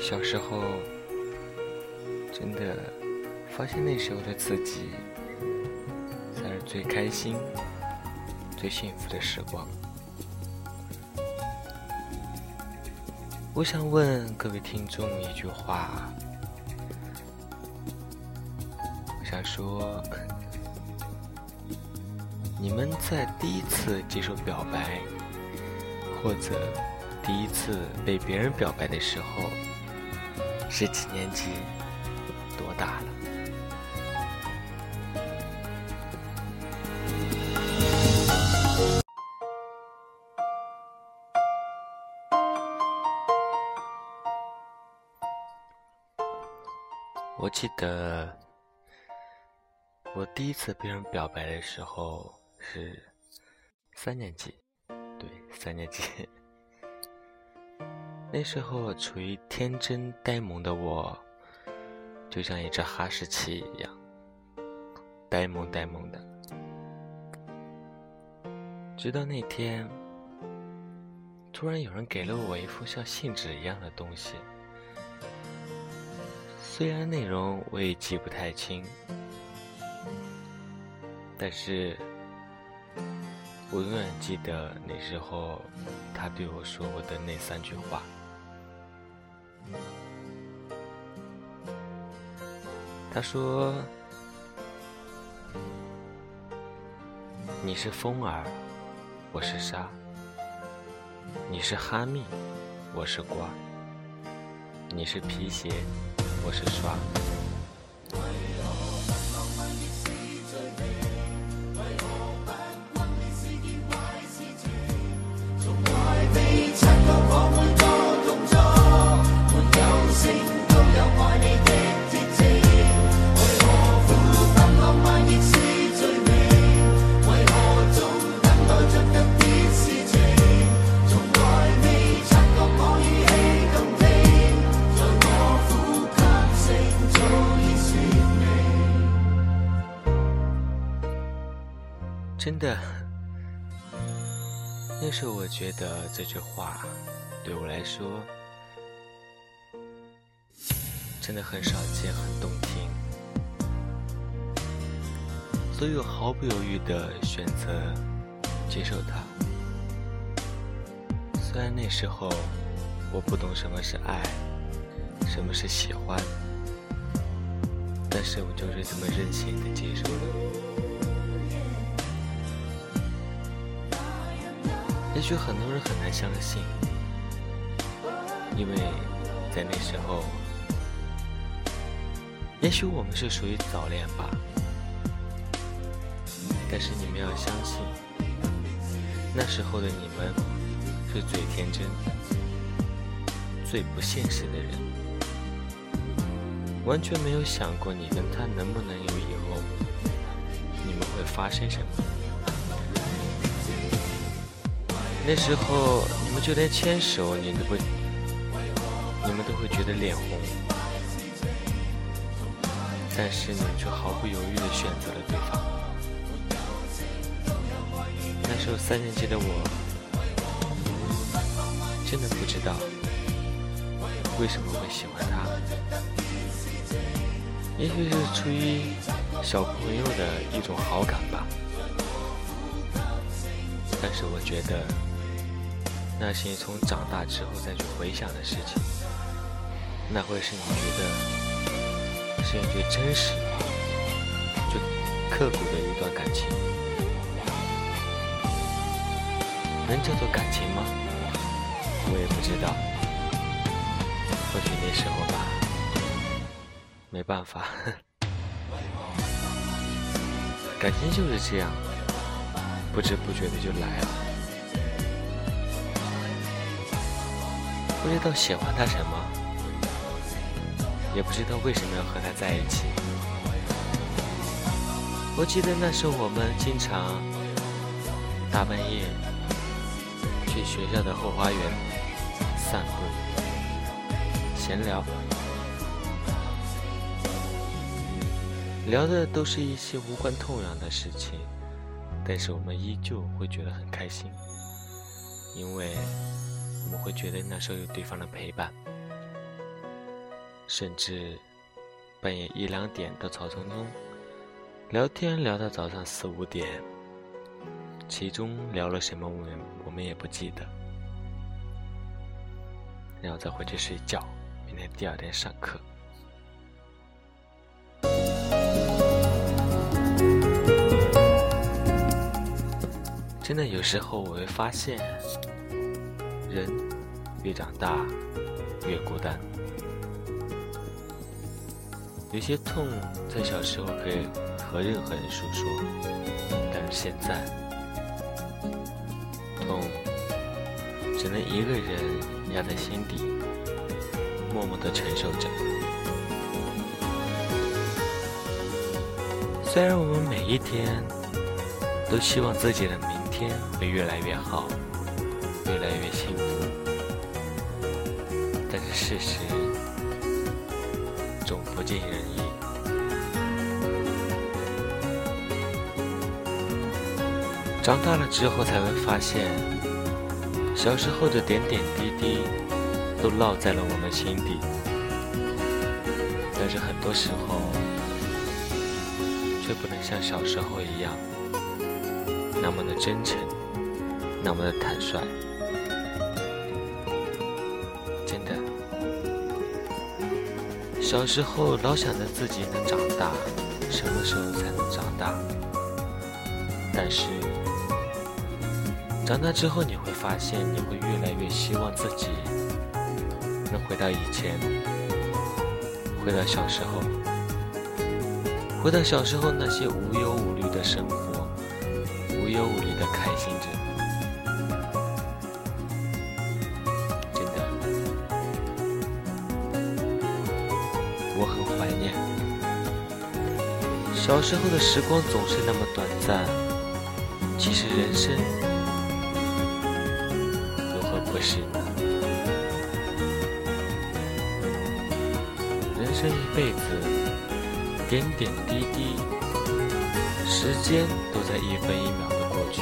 小时候，真的发现那时候的自己才是最开心、最幸福的时光。我想问各位听众一句话，我想说，你们在第一次接受表白，或者第一次被别人表白的时候，是几年级？多大了？我记得我第一次被人表白的时候是三年级，对，三年级。那时候处于天真呆萌的我，就像一只哈士奇一样，呆萌呆萌的。直到那天，突然有人给了我一副像信纸一样的东西。虽然内容我也记不太清，但是我永远记得那时候他对我说过的那三句话。他说：“你是风儿，我是沙；你是哈密，我是瓜；你是皮鞋。”我是刷。真的，那时候我觉得这句话对我来说真的很少见、很动听，所以我毫不犹豫的选择接受它。虽然那时候我不懂什么是爱，什么是喜欢，但是我就是这么任性的接受了。也许很多人很难相信，因为在那时候，也许我们是属于早恋吧。但是你们要相信，那时候的你们是最天真、最不现实的人，完全没有想过你跟他能不能有以后，你们会发生什么。那时候，你们就连牵手，你都不，你们都会觉得脸红。但是你却毫不犹豫的选择了对方。那时候三年级的我，真的不知道为什么会喜欢他。也许是出于小朋友的一种好感吧。但是我觉得。那些从长大之后再去回想的事情，那会是你觉得是最真实、最刻骨的一段感情，能叫做感情吗？我也不知道。或许那时候吧，没办法，感情就是这样，不知不觉的就来了。不知道喜欢他什么，也不知道为什么要和他在一起。我记得那时我们经常大半夜去学校的后花园散步、闲聊，聊的都是一些无关痛痒的事情，但是我们依旧会觉得很开心，因为。我们会觉得那时候有对方的陪伴，甚至半夜一两点到草丛中聊天，聊到早上四五点。其中聊了什么，我们我们也不记得。然后再回去睡觉，明天第二天上课。真的，有时候我会发现，人越长大越孤单。有些痛在小时候可以和任何人诉说，但是现在，痛只能一个人压在心底，默默的承受着。虽然我们每一天都希望自己的明天会越来越好，越来越幸福，但是事实。总不尽人意。长大了之后才会发现，小时候的点点滴滴都烙在了我们心底。但是很多时候，却不能像小时候一样，那么的真诚，那么的坦率。小时候老想着自己能长大，什么时候才能长大？但是长大之后你会发现，你会越来越希望自己能回到以前，回到小时候，回到小时候那些无忧无虑的生活，无忧无虑的开心着。小时候的时光，总是那么短暂。其实人生如何不是呢？人生一辈子，点点滴滴，时间都在一分一秒的过去。